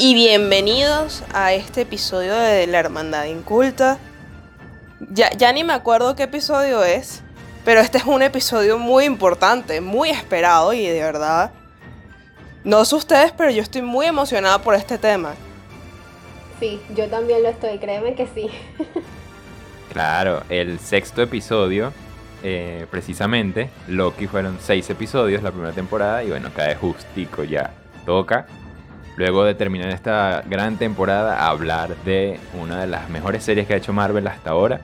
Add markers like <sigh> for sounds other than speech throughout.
y bienvenidos a este episodio de La Hermandad Inculta. Ya, ya ni me acuerdo qué episodio es, pero este es un episodio muy importante, muy esperado y de verdad, no sé ustedes, pero yo estoy muy emocionada por este tema. Sí, yo también lo estoy, créeme que sí. Claro, el sexto episodio, eh, precisamente, Loki fueron seis episodios la primera temporada y bueno, cae justico ya. Toca, luego de terminar esta gran temporada, hablar de una de las mejores series que ha hecho Marvel hasta ahora.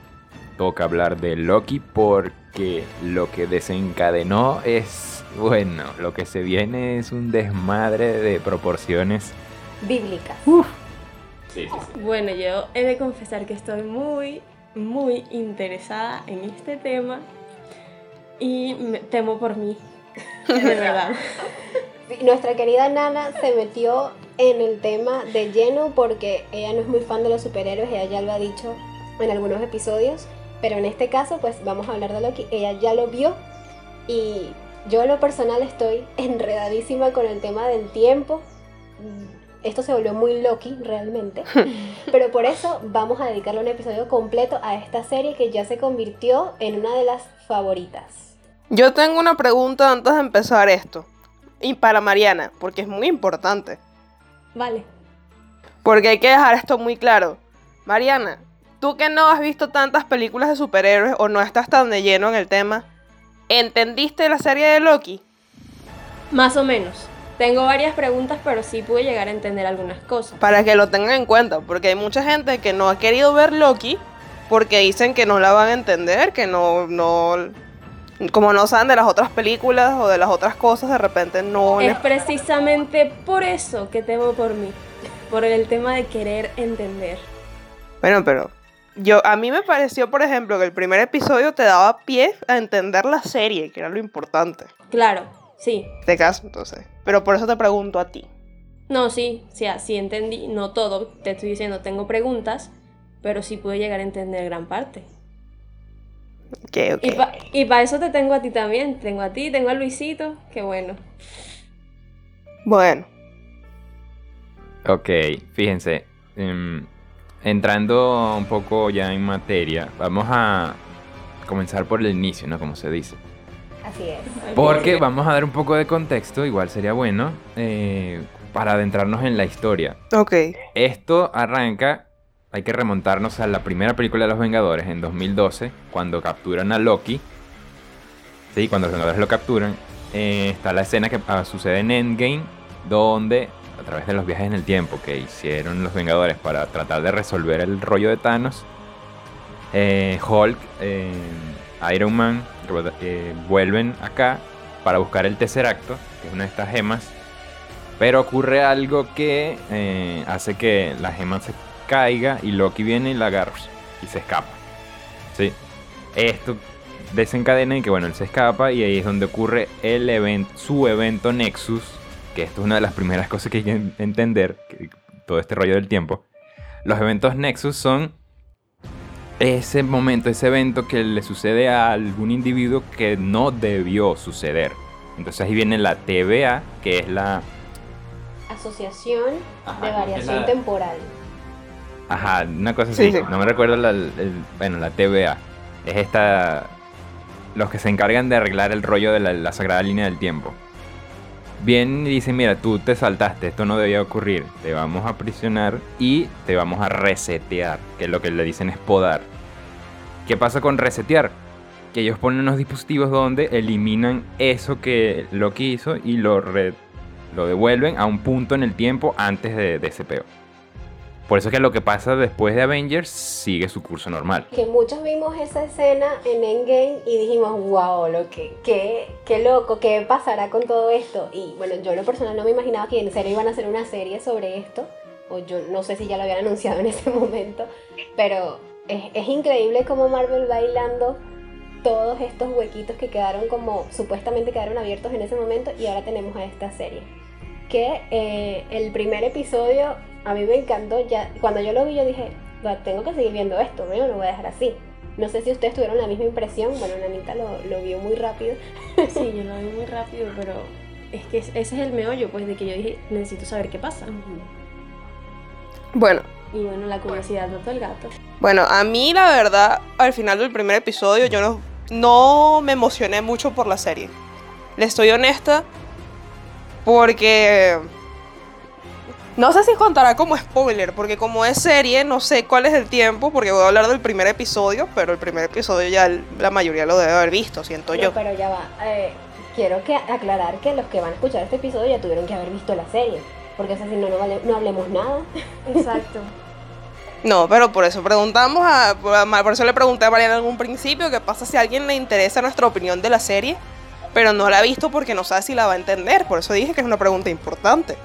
Toca hablar de Loki porque lo que desencadenó es, bueno, lo que se viene es un desmadre de proporciones Bíblicas. Sí, sí, sí. Bueno, yo he de confesar que estoy muy, muy interesada en este tema y me temo por mí, <laughs> de verdad. <laughs> Nuestra querida Nana se metió en el tema de lleno porque ella no es muy fan de los superhéroes, ella ya lo ha dicho en algunos episodios, pero en este caso pues vamos a hablar de Loki, ella ya lo vio y yo en lo personal estoy <laughs> enredadísima con el tema del tiempo. Esto se volvió muy Loki realmente, <laughs> pero por eso vamos a dedicarle un episodio completo a esta serie que ya se convirtió en una de las favoritas. Yo tengo una pregunta antes de empezar esto. Y para Mariana, porque es muy importante. Vale. Porque hay que dejar esto muy claro. Mariana, tú que no has visto tantas películas de superhéroes o no estás tan de lleno en el tema, ¿entendiste la serie de Loki? Más o menos. Tengo varias preguntas, pero sí pude llegar a entender algunas cosas. Para que lo tengan en cuenta, porque hay mucha gente que no ha querido ver Loki porque dicen que no la van a entender, que no, no, como no saben de las otras películas o de las otras cosas, de repente no les Es precisamente por eso que temo por mí, por el tema de querer entender. Bueno, pero yo a mí me pareció, por ejemplo, que el primer episodio te daba pie a entender la serie, que era lo importante. Claro, sí. De caso, entonces. Pero por eso te pregunto a ti. No, sí, sea, sí entendí, no todo, te estoy diciendo, tengo preguntas, pero sí pude llegar a entender gran parte. Y para y pa eso te tengo a ti también, tengo a ti, tengo a Luisito, qué bueno. Bueno, Ok, fíjense, em, entrando un poco ya en materia, vamos a comenzar por el inicio, ¿no? Como se dice. Así es. Porque vamos a dar un poco de contexto, igual sería bueno, eh, para adentrarnos en la historia. ok. Esto arranca, hay que remontarnos a la primera película de los Vengadores en 2012, cuando capturan a Loki. Sí, cuando los Vengadores lo capturan. eh, está la escena que ah, sucede en Endgame, donde a través de los viajes en el tiempo que hicieron los Vengadores para tratar de resolver el rollo de Thanos, eh, Hulk, eh, Iron Man vuelven acá para buscar el tercer acto, que es una de estas gemas. Pero ocurre algo que hace que la gema se caiga y Loki viene y la agarra y se escapa. ¿Sí? Esto desencadena en que bueno, él se escapa y ahí es donde ocurre el evento, su evento Nexus, que esto es una de las primeras cosas que hay que en- entender, que- todo este rollo del tiempo. Los eventos Nexus son ese momento, ese evento que le sucede a algún individuo que no debió suceder. Entonces ahí viene la TVA, que es la Asociación Ajá, de variación la- temporal. Ajá, una cosa Sí, así. sí. No me recuerdo la, el- bueno, la TVA. Es esta. Los que se encargan de arreglar el rollo de la, la sagrada línea del tiempo. Bien, y dicen: Mira, tú te saltaste, esto no debía ocurrir. Te vamos a aprisionar y te vamos a resetear. Que lo que le dicen es podar. ¿Qué pasa con resetear? Que ellos ponen unos dispositivos donde eliminan eso que Loki hizo y lo, re- lo devuelven a un punto en el tiempo antes de, de ese peo. Por eso es que lo que pasa después de Avengers sigue su curso normal. Que muchos vimos esa escena en Endgame y dijimos, wow, lo que, qué, qué loco, qué pasará con todo esto. Y bueno, yo en lo personal no me imaginaba que en serio iban a hacer una serie sobre esto. O yo no sé si ya lo habían anunciado en ese <laughs> momento. Pero es, es increíble cómo Marvel va hilando todos estos huequitos que quedaron como supuestamente quedaron abiertos en ese momento y ahora tenemos a esta serie. Que eh, el primer episodio a mí me encantó, ya cuando yo lo vi yo dije, "Va, tengo que seguir viendo esto, no lo voy a dejar así. No sé si ustedes tuvieron la misma impresión, bueno, Nanita lo, lo vio muy rápido. <laughs> Sí, yo lo vi muy rápido, pero es que ese es el meollo, pues, de que yo dije, necesito saber qué pasa. Bueno, Y bueno, la curiosidad mató al gato. Bueno, a mí la verdad, al final del primer episodio yo no, no me emocioné mucho por la serie. Le estoy honesta porque... No sé si contará como spoiler, porque como es serie, no sé cuál es el tiempo, porque voy a hablar del primer episodio, pero el primer episodio ya la mayoría lo debe haber visto, siento No, yo. pero ya va. eh, quiero que aclarar que los que van a escuchar este episodio ya tuvieron que haber visto la serie. Porque o sea, si no, no, vale- no hablemos nada. <laughs> Exacto. No, pero por eso preguntamos a, por eso le pregunté a Mariana en un principio qué pasa si a alguien le interesa nuestra opinión de la serie, pero no la ha visto porque no sabe si la va a entender. Por eso dije que es una pregunta importante.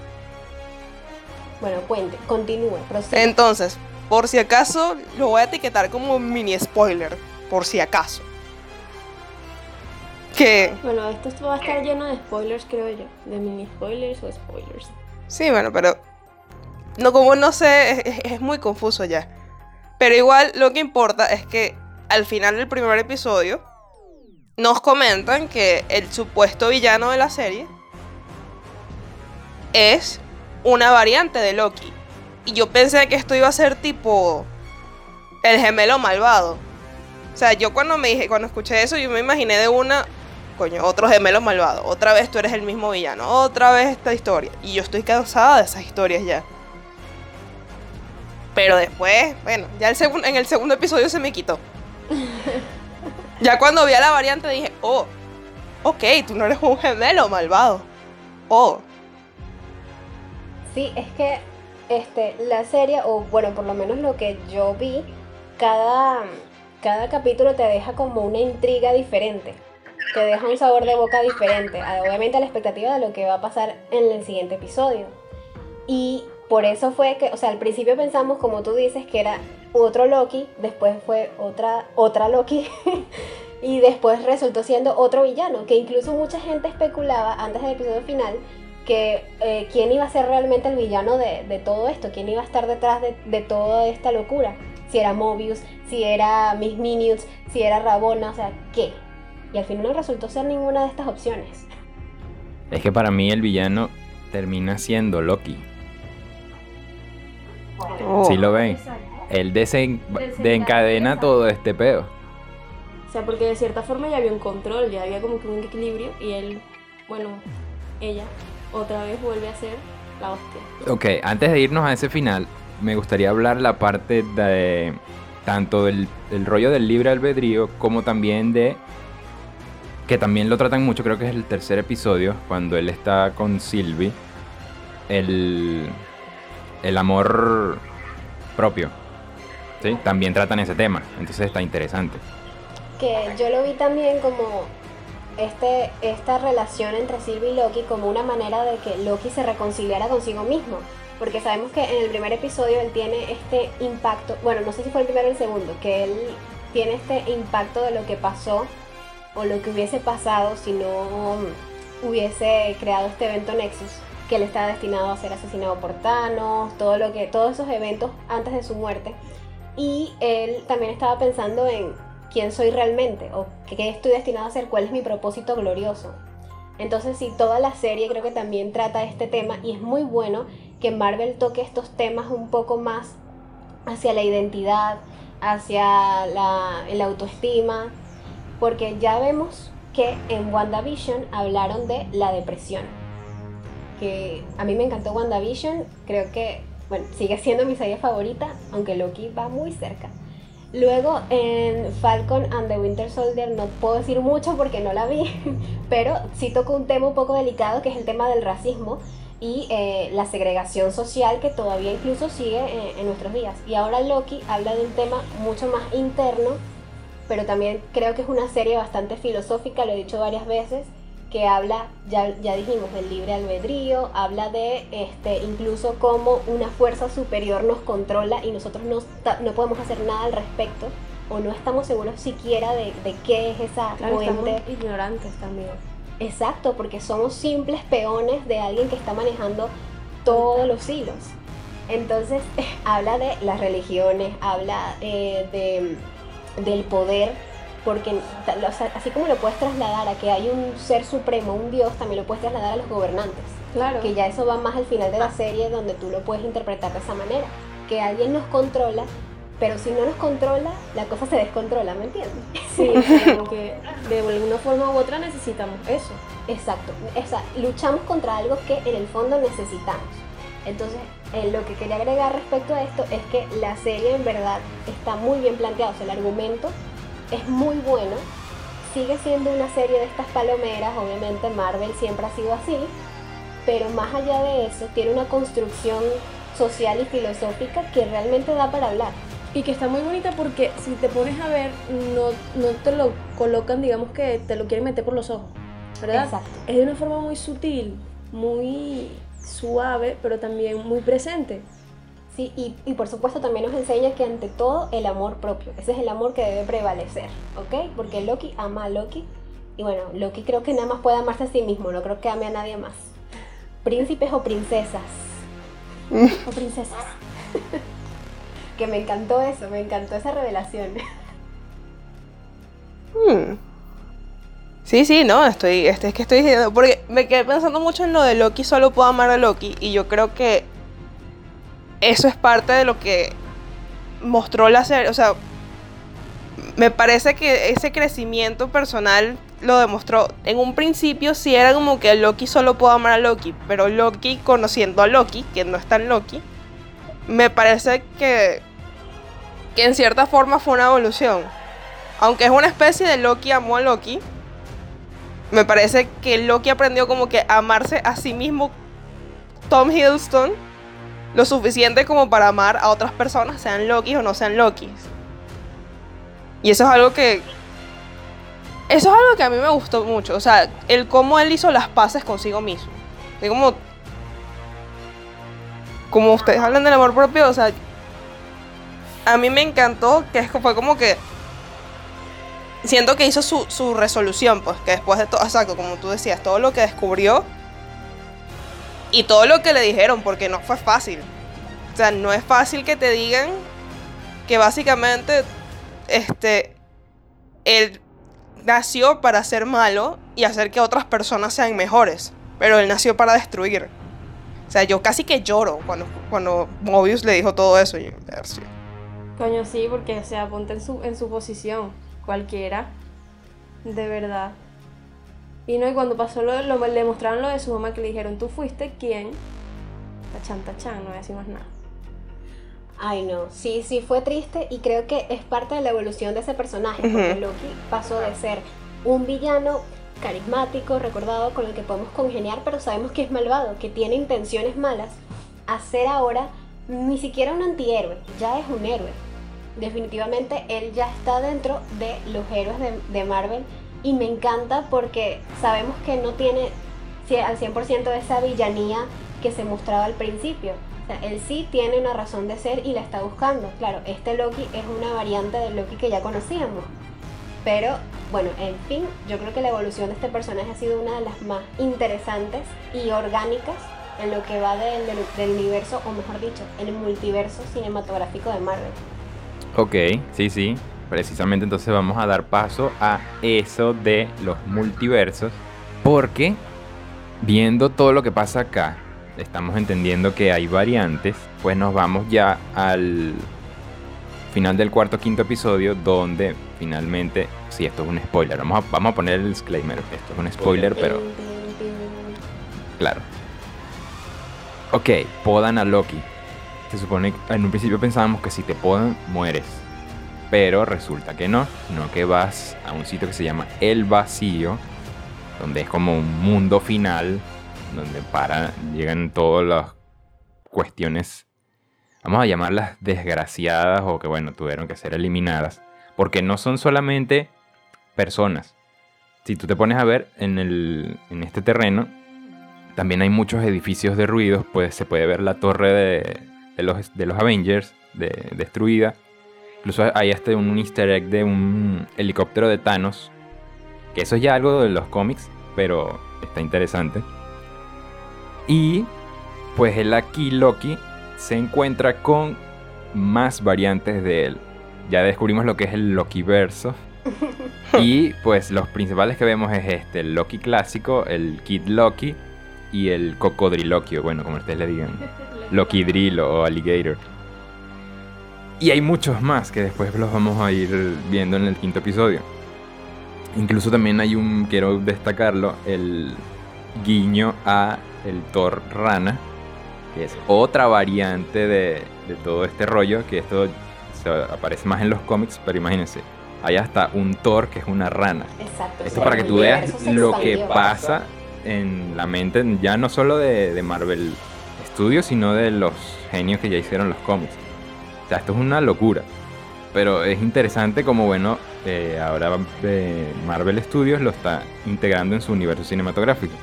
Bueno, cuente, continúe, prosiga. Entonces, por si acaso, lo voy a etiquetar como mini spoiler, por si acaso. Que, Bueno, esto va a estar lleno de spoilers, creo yo. De mini spoilers o spoilers. sí, bueno, pero no como no sé, es muy confuso ya. Pero igual lo que importa es que al final del primer episodio nos comentan que el supuesto villano de la serie es una variante de Loki. Y yo pensé que esto iba a ser tipo el gemelo malvado. O sea, yo cuando me dije, cuando escuché eso, yo me imaginé de una, coño, otro gemelo malvado. Otra vez tú eres el mismo villano. Otra vez esta historia. Y yo estoy cansada de esas historias ya. Pero después, bueno, ya el en el segundo episodio se me quitó. <laughs> ya cuando vi a la variante dije, oh, ok, tú no eres un gemelo malvado. Oh, Sí, es que este, la serie, o bueno, por lo menos lo que yo vi, cada, cada capítulo te deja como una intriga diferente. Te deja un sabor de boca diferente. Obviamente a la expectativa de lo que va a pasar en el siguiente episodio. Y por eso fue que, o sea, al principio pensamos, como tú dices, que era otro Loki, después fue otra, otra Loki. <laughs> Y después resultó siendo otro villano, que incluso mucha gente especulaba antes del episodio final que eh, quién iba a ser realmente el villano de, de todo esto, quién iba a estar detrás de, de toda esta locura. Si era Mobius, si era Miss Minutes, si era Rabona, o sea, ¿qué? Y al final no resultó ser ninguna de estas opciones. Es que para mí el villano termina siendo Loki. oh. ¿Sí lo ven? Él desen- desencadena todo este peo. O sea, porque de cierta forma ya había un control, ya había como que un equilibrio y él, bueno, ella otra vez vuelve a ser la hostia. Ok, antes de irnos a ese final, me gustaría hablar la parte de tanto del, del rollo del libre albedrío como también de que también lo tratan mucho, creo que es el tercer episodio, cuando él está con Sylvie, el, el amor propio. ¿Sí? También tratan ese tema, entonces está interesante. Que yo lo vi también como este, esta relación entre Sylvie y Loki como una manera de que Loki se reconciliara consigo mismo. Porque sabemos que en el primer episodio él tiene este impacto, bueno, no sé si fue el primero o el segundo, que él tiene este impacto de lo que pasó o lo que hubiese pasado si no hubiese creado este evento Nexus, que él estaba destinado a ser asesinado por Thanos, todo lo que, todos esos eventos antes de su muerte. Y él también estaba pensando en quién soy realmente o qué estoy destinado a hacer, cuál es mi propósito glorioso. Entonces, sí, toda la serie creo que también trata este tema y es muy bueno que Marvel toque estos temas un poco más hacia la identidad, hacia la, autoestima, porque ya vemos que en WandaVision hablaron de la depresión. Que a mí me encantó WandaVision, creo que, bueno, sigue siendo mi serie favorita, aunque Loki va muy cerca. Luego en Falcon and the Winter Soldier no puedo decir mucho porque no la vi, <laughs> pero sí tocó un tema un poco delicado que es el tema del racismo y eh, la segregación social que todavía incluso sigue eh, en nuestros días. Y ahora Loki habla de un tema mucho más interno, pero también creo que es una serie bastante filosófica, lo he dicho varias veces, que habla, ya, ya dijimos, del libre albedrío, habla de este, incluso cómo una fuerza superior nos controla y nosotros no, no podemos hacer nada al respecto o no estamos seguros siquiera de, de qué es esa Claro, estamos fuente. ignorantes también. Exacto, porque somos simples peones de alguien que está manejando todos los hilos. Entonces, <laughs> habla de las religiones, habla eh, de, del poder, porque o sea, así como lo puedes trasladar a que hay un ser supremo, un dios, también lo puedes trasladar a los gobernantes. Claro. Que ya eso va más al final de la serie, donde tú lo puedes interpretar de esa manera. que alguien nos controla, pero si no nos controla, la cosa se descontrola, ¿me entiendes? Sí, <laughs> que de alguna forma u otra necesitamos eso. Exacto, o sea, luchamos contra algo que en el fondo necesitamos. Entonces, eh, lo que quería agregar respecto a esto es que la serie en verdad está muy bien planteada, o sea, el argumento es muy bueno, sigue siendo una serie de estas palomeras, obviamente Marvel siempre ha sido así, pero más allá de eso, tiene una construcción social y filosófica que realmente da para hablar. Y que está muy bonita porque si te pones a ver, no, no te lo colocan, digamos que te lo quieren meter por los ojos, ¿verdad? Exacto. Es de una forma muy sutil, muy suave, pero también muy presente. Sí, y, y por supuesto también nos enseña que ante todo el amor propio, ese es el amor que debe prevalecer, ¿ok? Porque Loki ama a Loki, y bueno, Loki creo que nada más puede amarse a sí mismo, no creo que ame a nadie más. Príncipes o princesas. <laughs> o princesas. <laughs> que me encantó eso, me encantó esa revelación. Hmm. Sí, sí, no, estoy, este, es que estoy diciendo, porque me quedé pensando mucho en lo de Loki, solo puedo amar a Loki, y yo creo que eso es parte de lo que mostró la serie, o sea, me parece que ese crecimiento personal lo demostró. En un principio sí era como que Loki solo puedo amar a Loki, pero Loki conociendo a Loki, que no es tan Loki, me parece que, que en cierta forma fue una evolución. Aunque es una especie de Loki amó a Loki, me parece que Loki aprendió como que a amarse a sí mismo Tom Hiddleston lo suficiente como para amar a otras personas, sean Loki o no sean Loki. Y eso es algo que eso es algo que a mí me gustó mucho, o sea, el cómo él hizo las paces consigo mismo. Es como como ustedes hablan del amor propio, o sea, a mí me encantó que fue como que siento que hizo su, su resolución, pues, que después de todo, exacto, como tú decías, todo lo que descubrió y todo lo que le dijeron, porque no fue fácil. O sea, no es fácil que te digan que básicamente, este, él nació para ser malo y hacer que otras personas sean mejores, pero él nació para destruir. O sea, yo casi que lloro cuando, cuando Mobius le dijo todo eso. Y. Coño, sí, porque, o sea, en su, en su posición, cualquiera, de verdad. Y no, y cuando pasó lo, lo- le mostraron lo de su mamá que le dijeron, tú fuiste quien, tachan, tachan, no voy a decir más nada. Ay, no, sí, sí, fue triste y creo que es parte de la evolución de ese personaje, porque. Loki pasó de ser un villano carismático, recordado, con el que podemos congeniar, pero sabemos que es malvado, que tiene intenciones malas, a ser ahora ni siquiera un antihéroe, ya es un héroe. Definitivamente él ya está dentro de los héroes de, de Marvel y me encanta porque sabemos que no tiene al 100% de esa villanía que se mostraba al principio. O sea, él sí tiene una razón de ser y la está buscando. Claro, este Loki es una variante del Loki que ya conocíamos. Pero bueno, en fin, yo creo que la evolución de este personaje ha sido una de las más interesantes y orgánicas en lo que va del, del- del universo, o mejor dicho, el multiverso cinematográfico de Marvel. Ok, sí, sí. Precisamente entonces vamos a dar paso a eso de los multiversos. Porque viendo todo lo que pasa acá, estamos entendiendo que hay variantes. Pues nos vamos ya al final del cuarto quinto episodio donde finalmente, sí, esto es un spoiler. Vamos a, vamos a poner el disclaimer. Esto es un spoiler, pero. Claro. Ok, podan a Loki. Se supone que en un principio pensábamos que si te podan, mueres. Pero resulta que no, sino que vas a un sitio que se llama El Vacío, donde es como un mundo final, donde para, llegan todas las cuestiones, vamos a llamarlas desgraciadas o que bueno, tuvieron que ser eliminadas. Porque no son solamente personas. Si tú te pones a ver en, el, en este terreno, también hay muchos edificios derruidos, pues se puede ver la torre de, los, de los Avengers de- destruida. Incluso hay hasta un easter egg de un helicóptero de Thanos, que eso es ya algo de los cómics, pero está interesante. Y pues el aquí Loki se encuentra con más variantes de él. Ya descubrimos lo que es el Lokiverso. <laughs> y pues los principales que vemos es este, el Loki clásico, el Kid Loki y el Cocodriloquio, bueno, como ustedes le digan. <laughs> Loki Drill o Alligator. Y hay muchos más que después los vamos a ir viendo en el quinto episodio. Incluso también hay un, quiero destacarlo, el guiño a el Thor Rana, que es otra variante de, de todo este rollo, que esto se aparece más en los cómics, pero imagínense, hay hasta un Thor que es una rana. Exacto. Esto para que tú veas lo que pasa en la mente, ya no solo de, de Marvel Studios, sino de los genios que ya hicieron los cómics. Esto es una locura. Pero es interesante como, bueno, eh, ahora eh, Marvel Studios lo está integrando en su universo cinematográfico.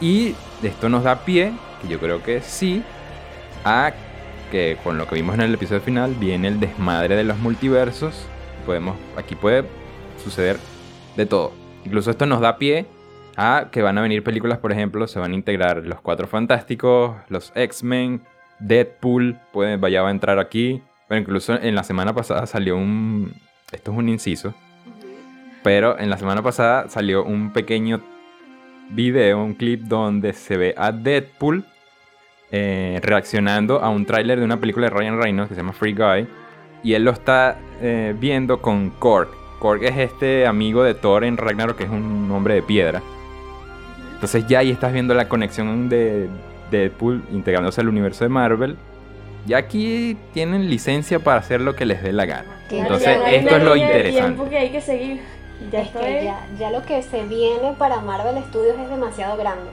Y esto nos da pie, que yo creo que sí, a que con lo que vimos en el episodio final viene el desmadre de los multiversos. Podemos, aquí puede suceder de todo. Incluso esto nos da pie a que van a venir películas, por ejemplo, se van a integrar los Cuatro Fantásticos, los X-Men, Deadpool, puede, vaya a entrar aquí. Pero incluso en la semana pasada salió un... Esto es un inciso. Pero en la semana pasada salió un pequeño video, un clip donde se ve a Deadpool eh, reaccionando a un tráiler de una película de Ryan Reynolds que se llama Free Guy. Y él lo está eh, viendo con Korg. Korg es este amigo de Thor en Ragnarok, que es un hombre de piedra. Entonces ya ahí estás viendo la conexión de Deadpool integrándose al universo de Marvel. Ya aquí tienen licencia para hacer lo que les dé la gana. Claro, Entonces no esto es lo interesante. tiempo que hay que seguir. Ya es estoy. que ya, ya lo que se viene para Marvel Studios es demasiado grande.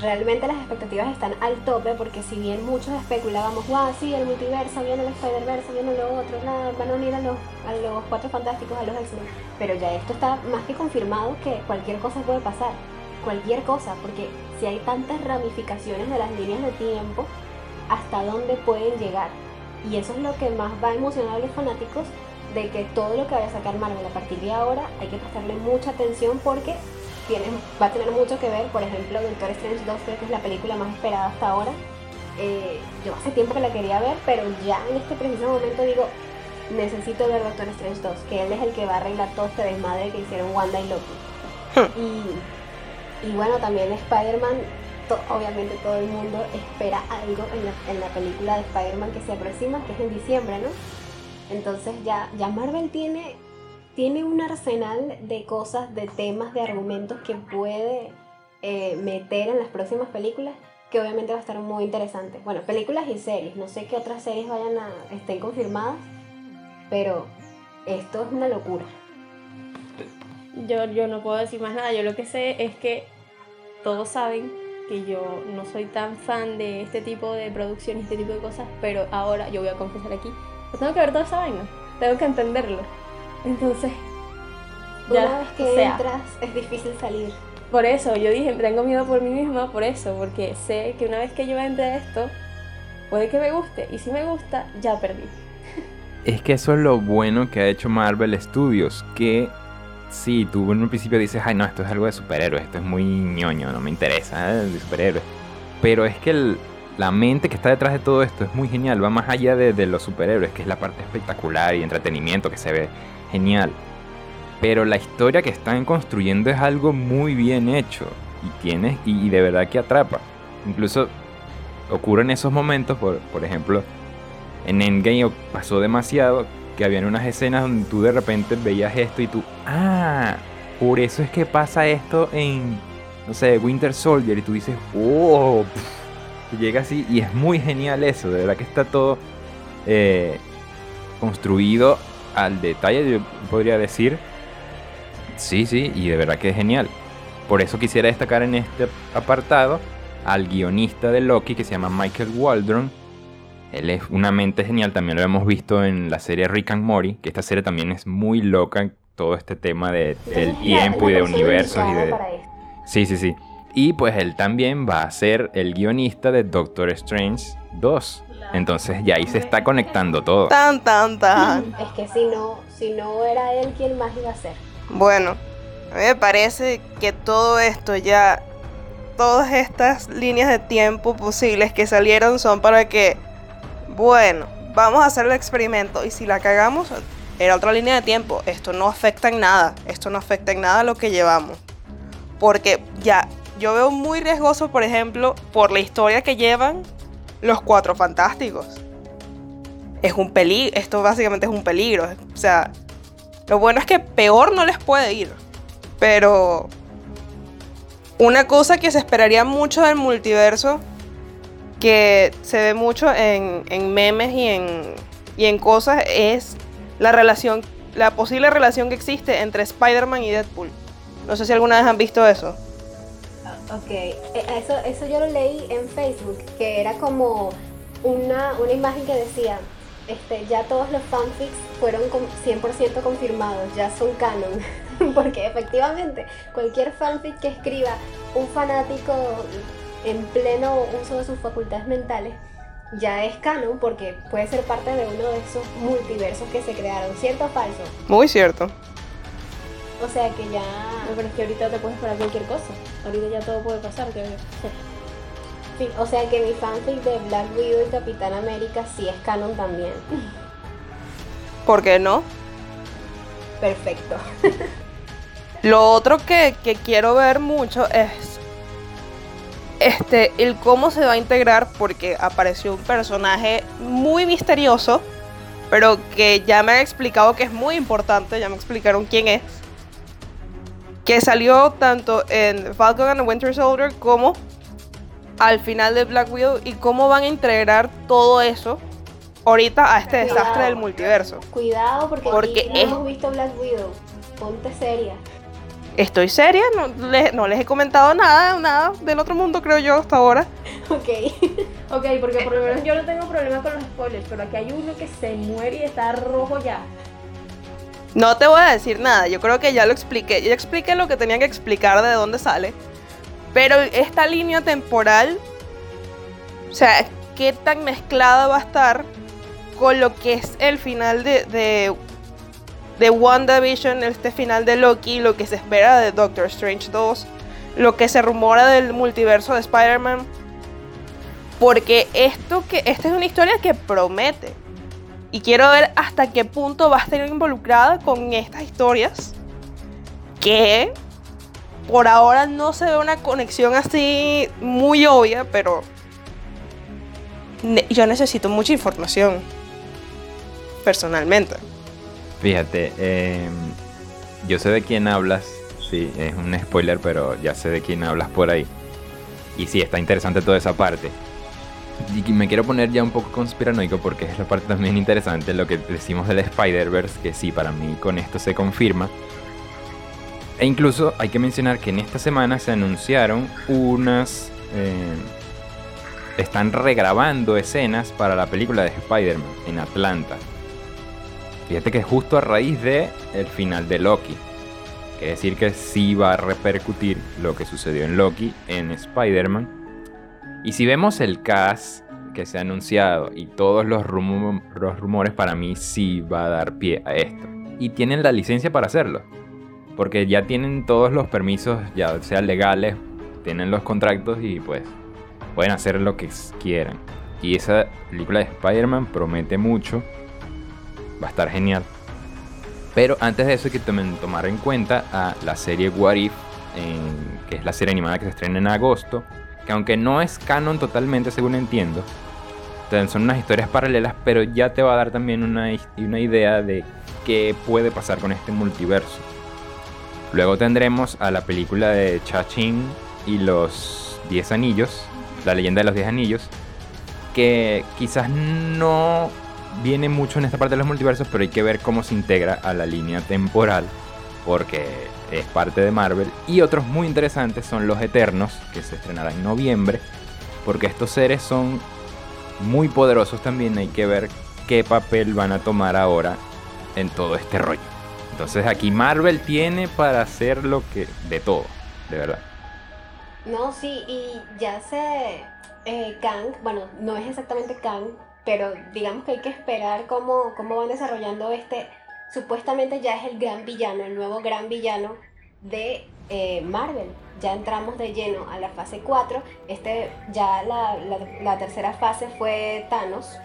Realmente las expectativas están al tope porque si bien muchos especulábamos, wow, sí, el multiverso, viene el Spider-Verse, viene lo otro, nada, van a unir a los, a los Cuatro Fantásticos, a los X-Men. Pero ya esto está más que confirmado que cualquier cosa puede pasar. Cualquier cosa, porque si hay tantas ramificaciones de las líneas de tiempo, ¿hasta dónde pueden llegar? Y eso es lo que más va a emocionar a los fanáticos de que todo lo que vaya a sacar Marvel a partir de ahora hay que prestarle mucha atención porque tiene, va a tener mucho que ver, por ejemplo, Doctor Strange 2 creo que es la película más esperada hasta ahora. Eh, yo hace tiempo que la quería ver, pero ya en este preciso momento digo, necesito ver Doctor Strange 2, que él es el que va a arreglar todo este desmadre que hicieron Wanda y Loki. y, y bueno, también Spider-Man, obviamente todo el mundo espera algo en la, en la película de Spider-Man que se aproxima, que es en diciembre, ¿no? Entonces ya, ya Marvel tiene, tiene un arsenal de cosas, de temas, de argumentos que puede eh, meter en las próximas películas que obviamente va a estar muy interesante. Bueno, películas y series, no sé qué otras series vayan a estén confirmadas, pero esto es una locura. Yo, yo no puedo decir más nada. Yo lo que sé es que todos saben que yo no soy tan fan de este tipo de producción y este tipo de cosas, pero ahora yo voy a confesar aquí. Yo tengo que ver toda esa vaina. Tengo que entenderlo. Entonces, ya, una vez que o sea, entras es difícil salir. por eso yo dije, tengo miedo por mí misma, por eso, porque sé que una vez que yo entre a esto, puede que me guste, y si me gusta, ya perdí. Es que eso es lo bueno que ha hecho Marvel Studios, que sí, tú en un principio dices, ay no, esto es algo de superhéroes, esto es muy ñoño, no me interesa, ¿eh? de superhéroes. Pero es que el- la mente que está detrás de todo esto es muy genial, va más allá de, los superhéroes, que es la parte espectacular y entretenimiento que se ve genial. Pero la historia que están construyendo es algo muy bien hecho y tienes y, y de verdad que atrapa. Incluso ocurren esos momentos, por, por ejemplo, en Endgame pasó demasiado que habían unas escenas donde tú de repente veías esto y tú, ah, por eso es que pasa esto en, no sé, Winter Soldier y tú dices, oh, pf", y llega así y es muy genial eso, de verdad que está todo eh, construido al detalle, yo podría decir, sí, sí, y de verdad que es genial. Por eso quisiera destacar en este apartado al guionista de Loki que se llama Michael Waldron, él es una mente genial, también lo hemos visto en la serie Rick and Morty, que esta serie también es muy loca en todo este tema de, la- tiempo y de universos y de... para esto. Sí, sí, sí. Y pues él también va a ser el guionista de Doctor Strange 2. Entonces ya ahí se está conectando todo. Tan, tan, tan. Es que si no, si no era él, ¿quién más iba a ser? Bueno, a mí me parece que todo esto ya, todas estas líneas de tiempo posibles que salieron son para que, bueno, vamos a hacer el experimento y si la cagamos, era otra línea de tiempo. Esto no afecta en nada, esto no afecta en nada lo que llevamos. Porque ya, yo veo muy riesgoso, por ejemplo, por la historia que llevan los cuatro fantásticos. es un peligro, esto básicamente es un peligro. O sea, lo bueno es que peor no les puede ir. Pero una cosa que se esperaría mucho del multiverso, que se ve mucho en, memes y en, y en cosas, es la relación, la posible relación que existe entre Spider-Man y Deadpool. No sé si alguna vez han visto eso. Ok, eh, eso, eso yo lo leí en Facebook, que era como una, una imagen que decía, este, ya todos los fanfics fueron con 100% confirmados, ya son canon. <laughs> Porque efectivamente, cualquier fanfic que escriba un fanático en pleno uso de sus facultades mentales, ya es canon porque puede ser parte de uno de esos multiversos que se crearon, ¿cierto o falso? Muy cierto. O sea que ya... No, pero es que ahorita te puedes esperar cualquier cosa. Ahorita ya todo puede pasar. Sí, o sea que mi fanfic de Black Widow y Capitán América sí es canon también. <laughs> ¿Por qué no? Perfecto. <laughs> Lo otro que, que quiero ver mucho es este, el cómo se va a integrar, porque apareció un personaje muy misterioso, pero que ya me han explicado que es muy importante, ya me explicaron quién es. Que salió tanto en Falcon and the Winter Soldier como al final de Black Widow y cómo van a integrar todo eso ahorita a este desastre del multiverso. Cuidado porque, Porque aquí no es- hemos visto Black Widow. Ponte seria. Estoy seria, no, le- no les he comentado nada, nada del otro mundo, creo yo, hasta ahora. Ok. <laughs> Ok, porque por lo menos yo no tengo problema con los spoilers, pero aquí hay uno que se muere y está rojo ya. No te voy a decir nada, yo creo que ya lo expliqué. Ya expliqué lo que tenía que explicar de dónde sale. Pero esta línea temporal, o sea, qué tan mezclada va a estar con lo que es el final de, de, de WandaVision, este final de Loki, lo que se espera de Doctor Strange 2, lo que se rumora del multiverso de Spider-Man. Porque esto que, esta es una historia que promete. Y quiero ver hasta qué punto va a estar involucrada con estas historias. Que por ahora no se ve una conexión así muy obvia, pero yo necesito mucha información. Personalmente. Fíjate, eh, yo sé de quién hablas. Sí, es un spoiler, pero ya sé de quién hablas por ahí. Y sí, está interesante toda esa parte. Y me quiero poner ya un poco conspiranoico porque es la parte también interesante, lo que decimos del Spider-Verse, que sí, para mí con esto se confirma. E incluso hay que mencionar que en esta semana se anunciaron unas... eh, están regrabando escenas para la película de Spider-Man en Atlanta. Fíjate que justo a raíz de el final de Loki. Quiere decir que sí va a repercutir lo que sucedió en Loki en Spider-Man. Y si vemos el cast que se ha anunciado y todos los, rumo- los rumores, para mí sí va a dar pie a esto. Y tienen la licencia para hacerlo. Porque ya tienen todos los permisos, ya sean legales, tienen los contratos y pues pueden hacer lo que quieran. Y esa película de Spider-Man promete mucho. Va a estar genial. Pero antes de eso hay que tomar en cuenta a la serie What If, que es la serie animada que se estrena en agosto, que aunque no es canon totalmente según entiendo, son unas historias paralelas, pero ya te va a dar también una, una idea de qué puede pasar con este multiverso. Luego tendremos a la película de Cha-Ching y los 10 anillos, la leyenda de los 10 anillos, que quizás no viene mucho en esta parte de los multiversos, pero hay que ver cómo se integra a la línea temporal, porque es parte de Marvel. Y otros muy interesantes son los Eternos, que se estrenará en noviembre, porque estos seres son muy poderosos también, hay que ver qué papel van a tomar ahora en todo este rollo. Entonces aquí Marvel tiene para hacer lo que de todo, de verdad. No, sí, y ya se... eh, Kang, bueno, no es exactamente Kang, pero digamos que hay que esperar cómo, cómo van desarrollando este... Supuestamente ya es el gran villano, el nuevo gran villano de eh, Marvel. Ya entramos de lleno a la fase 4. Este, ya la, la- la tercera fase fue Thanos.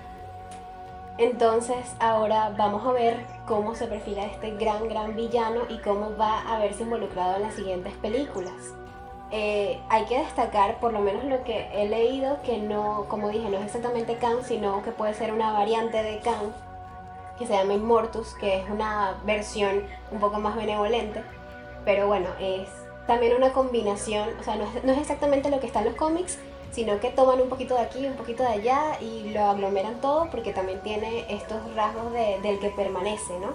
Entonces ahora vamos a ver cómo se perfila este gran, gran villano y cómo va a verse involucrado en las siguientes películas. Eh, hay que destacar, por lo menos lo que he leído, que no, como dije, no es exactamente Kang, sino que puede ser una variante de Kang, que se llama Immortus, que es una versión un poco más benevolente, pero bueno, es también una combinación, o sea, no es, exactamente lo que está en los cómics, sino que toman un poquito de aquí, un poquito de allá y lo aglomeran todo porque también tiene estos rasgos de, del que permanece, ¿no?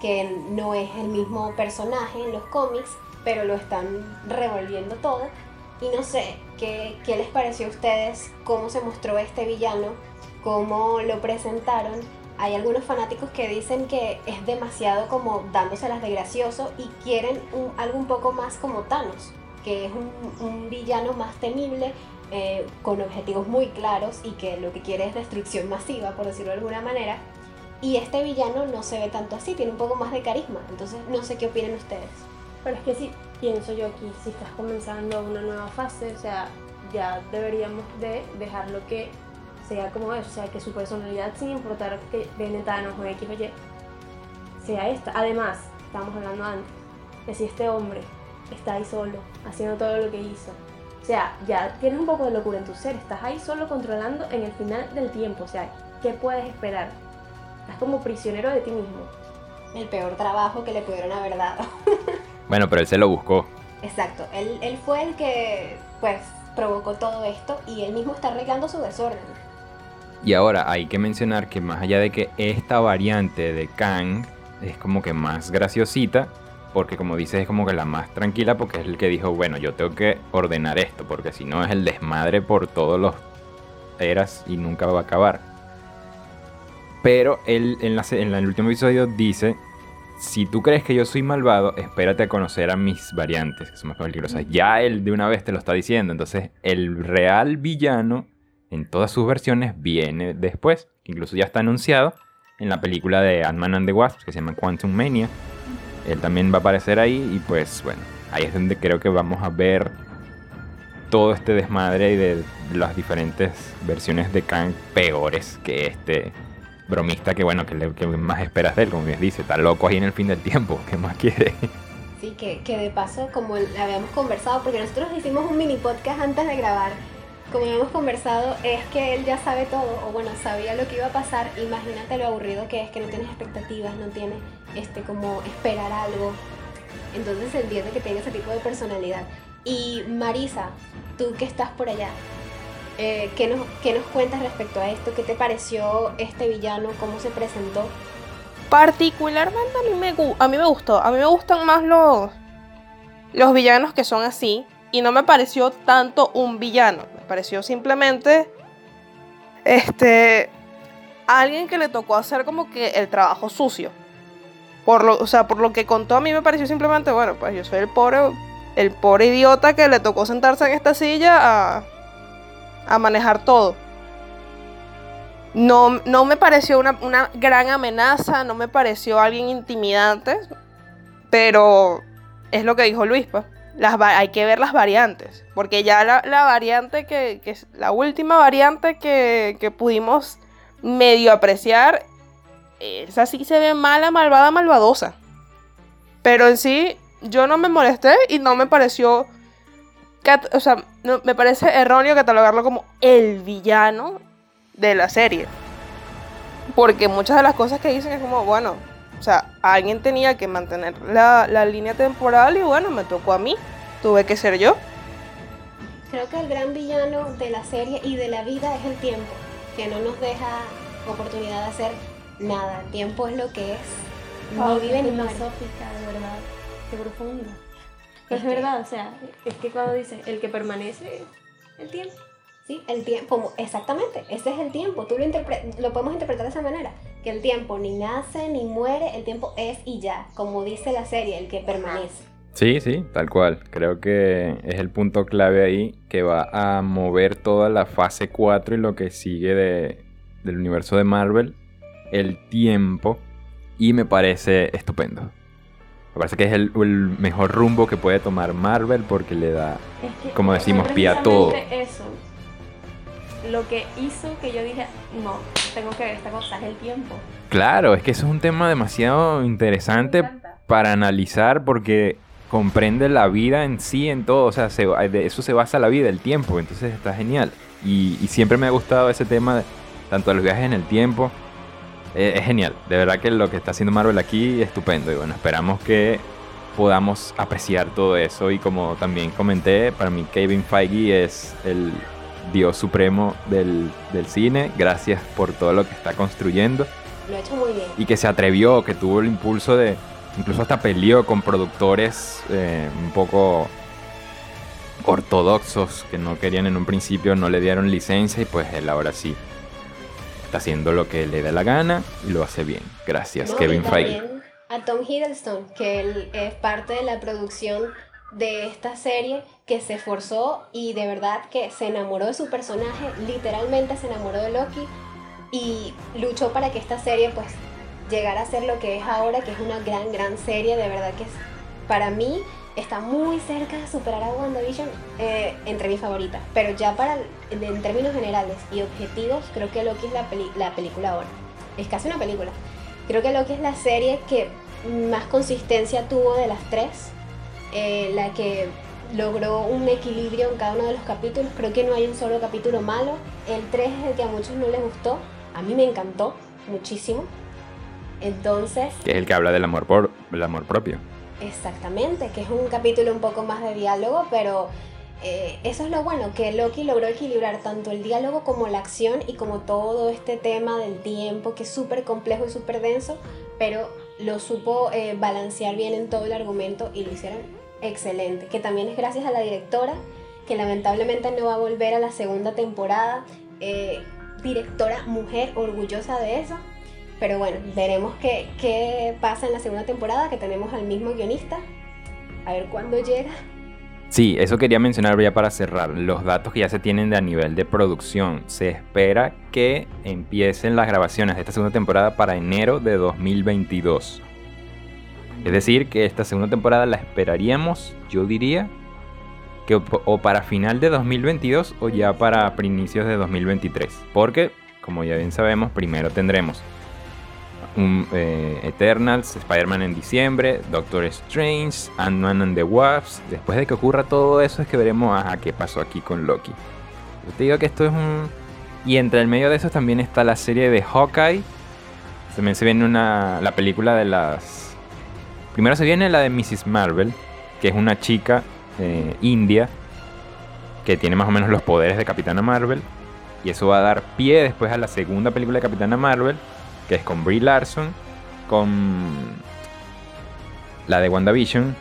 Que no es el mismo personaje en los cómics, pero lo están revolviendo todo. Y no sé, ¿qué, ¿qué les pareció a ustedes? ¿Cómo se mostró este villano? ¿Cómo lo presentaron? Hay algunos fanáticos que dicen que es demasiado como dándoselas de gracioso y quieren algo un poco más como Thanos, que es un, un villano más temible, eh, con objetivos muy claros y que lo que quiere es destrucción masiva, por decirlo de alguna manera. Y este villano no se ve tanto así, tiene un poco más de carisma. Entonces, no sé qué opinan ustedes. Pero es que sí, pienso yo aquí, si estás comenzando una nueva fase, o sea, ya deberíamos de dejarlo que sea como es, o sea, que su personalidad, sin importar que viene Thanos o X o Y, sea esta. Además, estábamos hablando antes, que si este hombre está ahí solo, haciendo todo lo que hizo, o sea, ya tienes un poco de locura en tu ser, estás ahí solo controlando en el final del tiempo, o sea, ¿qué puedes esperar? Estás como prisionero de ti mismo. El peor trabajo que le pudieron haber dado. <laughs> Bueno, pero él se lo buscó. Exacto, él, él fue el que, pues, provocó todo esto y él mismo está arreglando su desorden. Y ahora hay que mencionar que más allá de que esta variante de Kang es como que más graciosita, porque como dices es como que la más tranquila, porque es el que dijo, bueno, yo tengo que ordenar esto, porque si no es el desmadre por todos los eras y nunca va a acabar. Pero él en, la en el último episodio dice, si tú crees que yo soy malvado, espérate a conocer a mis variantes, que son más peligrosas. Ya él de una vez te lo está diciendo, entonces el real villano en todas sus versiones viene después. Incluso ya está anunciado en la película de Ant-Man and the Wasp que se llama Quantum Mania. Él también va a aparecer ahí y pues bueno, ahí es donde creo que vamos a ver todo este desmadre y de las diferentes versiones de Kang peores que este bromista que bueno, que, le- que más esperas de él, como bien dice, está loco ahí en el fin del tiempo, ¿qué más quiere? Sí, que, que de paso, como habíamos conversado, porque nosotros hicimos un mini podcast antes de grabar, como habíamos conversado, es que él ya sabe todo, o bueno, sabía lo que iba a pasar. Imagínate lo aburrido que es, que no tienes expectativas, no tienes este, como esperar algo. Entonces se entiende que tiene ese tipo de personalidad. Y Marisa, tú que estás por allá, eh, ¿qué, nos, ¿qué nos cuentas respecto a esto? ¿Qué te pareció este villano? ¿Cómo se presentó? Particularmente a mí me, gu- a mí me gustó. A mí me gustan más los, los villanos que son así. Y no me pareció tanto un villano. Me pareció simplemente. Este. Alguien que le tocó hacer como que el trabajo sucio. Por lo, o sea, por lo que contó a mí me pareció simplemente, bueno, pues yo soy el pobre. El pobre idiota que le tocó sentarse en esta silla a. a manejar todo. No, no me pareció una, una gran amenaza, no me pareció alguien intimidante, pero es lo que dijo Luis, pues. Las, hay que ver las variantes, porque ya la, la variante que, que la última variante que, que pudimos medio apreciar, esa sí se ve mala, malvada, malvadosa. Pero en sí, yo no me molesté y no me pareció, o sea, no- me parece erróneo catalogarlo como el villano de la serie. Porque muchas de las cosas que dicen es como, bueno, o sea, alguien tenía que mantener la, la línea temporal y bueno, me tocó a mí. Tuve que ser yo. Creo que el gran villano de la serie y de la vida es el tiempo, que no nos deja oportunidad de hacer nada. El tiempo es lo que es. Ni vive ni filosófica, de verdad. Qué profundo. Pero Es verdad, o sea, es que cuando dice el que permanece, el tiempo. Sí, el tiempo, como- exactamente, ese es el tiempo. Tú lo, interpre- lo podemos interpretar de esa manera, que el tiempo ni nace ni muere, el tiempo es y ya, como dice la serie, el que permanece. Sí, sí, tal cual. Creo que es el punto clave ahí que va a mover toda la fase 4 y lo que sigue de, del universo de Marvel, el tiempo, y me parece estupendo. Me parece que es el, el mejor rumbo que puede tomar Marvel porque le da... Es que Como decimos, pie a todo. Eso. Lo que hizo que yo dije, no, tengo que ver esta cosa, es el tiempo. Claro, es que eso es un tema demasiado interesante para analizar porque comprende la vida en sí, en todo. O sea, se- de eso se basa la vida, el tiempo. Entonces está genial. Y, y siempre me ha gustado ese tema, de- tanto de los viajes en el tiempo. Eh, es genial. De verdad que lo que está haciendo Marvel aquí es estupendo. Y bueno, esperamos que podamos apreciar todo eso. Y como también comenté, para mí Kevin Feige es el dios supremo del, del cine. Gracias por todo lo que está construyendo Lo ha hecho muy bien. y que se atrevió, que tuvo el impulso de, incluso hasta peleó con productores eh, un poco ortodoxos que no querían en un principio, no le dieron licencia y pues él ahora sí está haciendo lo que le dé la gana y lo hace bien. Gracias, No, Kevin y Feige. A Tom Hiddleston, que él es parte de la producción de esta serie, que se esforzó y de verdad que se enamoró de su personaje, literalmente se enamoró de Loki y luchó para que esta serie pues llegara a ser lo que es ahora, que es una gran, gran serie, de verdad que es, para mí está muy cerca de superar a WandaVision eh, entre mis favoritas, pero ya para, en términos generales y objetivos, creo que Loki es la, peli- la película ahora, es casi una película. Creo que Loki es la serie que más consistencia tuvo de las tres, eh, la que logró un equilibrio en cada uno de los capítulos. Creo que no hay un solo capítulo malo. El 3 es el que a muchos no les gustó. A mí me encantó muchísimo. Entonces, Que es el que habla del amor, por, el amor propio. Exactamente, que es un capítulo un poco más de diálogo, pero eh, eso es lo bueno, que Loki logró equilibrar tanto el diálogo como la acción y como todo este tema del tiempo, que es súper complejo y súper denso, pero lo supo eh, balancear bien en todo el argumento y lo hicieron excelente, que también es gracias a la directora, que lamentablemente no va a volver a la segunda temporada, eh, directora mujer, orgullosa de eso, pero bueno, veremos qué, pasa en la segunda temporada, que tenemos al mismo guionista. A ver cuándo llega. Sí, eso quería mencionar ya para cerrar. Los datos que ya se tienen de a nivel de producción. Se espera que empiecen las grabaciones de esta segunda temporada para enero de 2022. Es decir, que esta segunda temporada la esperaríamos, yo diría, que o, o para final de 2022 o ya para inicios de 2023. Porque, como ya bien sabemos, primero tendremos un, eh, Eternals, Spider-Man en diciembre, Doctor Strange, Ant-Man and the Wasp. Después de que ocurra todo eso es que veremos ajá, qué pasó aquí con Loki. Yo te digo que esto es un... Y entre el medio de eso también está la serie de Hawkeye. También se viene una, la película de las... Primero se viene la de Mrs. Marvel, que es una chica eh, india que tiene más o menos los poderes de Capitana Marvel. Y eso va a dar pie después a la segunda película de Capitana Marvel, que es con Brie Larson, con la de WandaVision,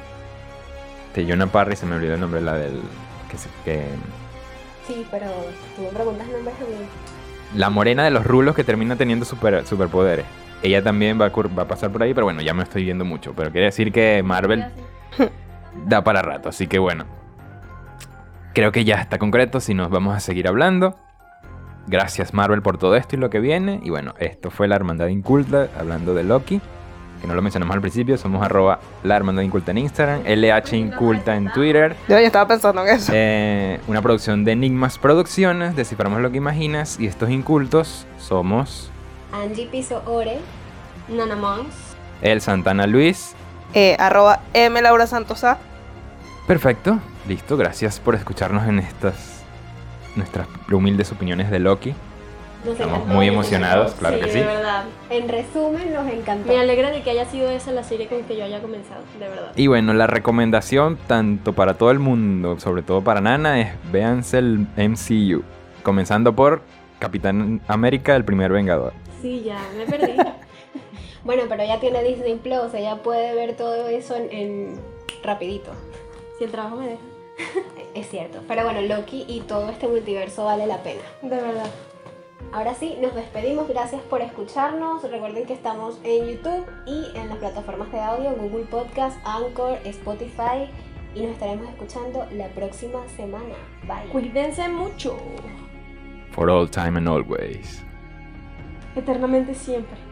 de Jonah Parry, se me olvidó el nombre, la del... Que, Sí, pero tú me preguntas nombres a mí. la morena de los rulos que termina teniendo super, superpoderes. Ella también va a, cur- va a pasar por ahí, pero bueno, ya me estoy viendo mucho. Pero quiere decir que Marvel da para rato, así que bueno. Creo que ya está concreto, si nos vamos a seguir hablando. Gracias Marvel por todo esto y lo que viene. Y bueno, esto fue la Hermandad Inculta, hablando de Loki. Que no lo mencionamos al principio, somos arroba la Hermandad Inculta en Instagram, LH Inculta en Twitter. Yo ya estaba pensando en eso. Eh, una producción de Enigmas Producciones, desciframos lo que imaginas. Y estos incultos somos Angie Piso Ore. Nana Mons. el Santana Luis. Eh, arroba M Laura Santosa. Perfecto, listo, gracias por escucharnos en estas nuestras humildes opiniones de Loki. Nos Estamos muy emocionados, claro que sí. de verdad. En resumen, nos encantó. Me alegra de que haya sido esa la serie con que yo haya comenzado, de verdad. Y bueno, la recomendación tanto para todo el mundo, sobre todo para Nana, es véanse el MCU. Comenzando por Capitán América, el primer Vengador. Sí, ya, me perdí. <laughs> Bueno, pero ella tiene Disney Plus, ella puede ver todo eso en, en rapidito. si el trabajo me deja. Es cierto. Pero bueno, Loki y todo este multiverso vale la pena. De verdad. Ahora sí, nos despedimos. Gracias por escucharnos. Recuerden que estamos en YouTube y en las plataformas de audio, Google Podcast, Anchor, Spotify. Y nos estaremos escuchando la próxima semana. Bye. Cuídense mucho. For all time and always. Eternamente siempre.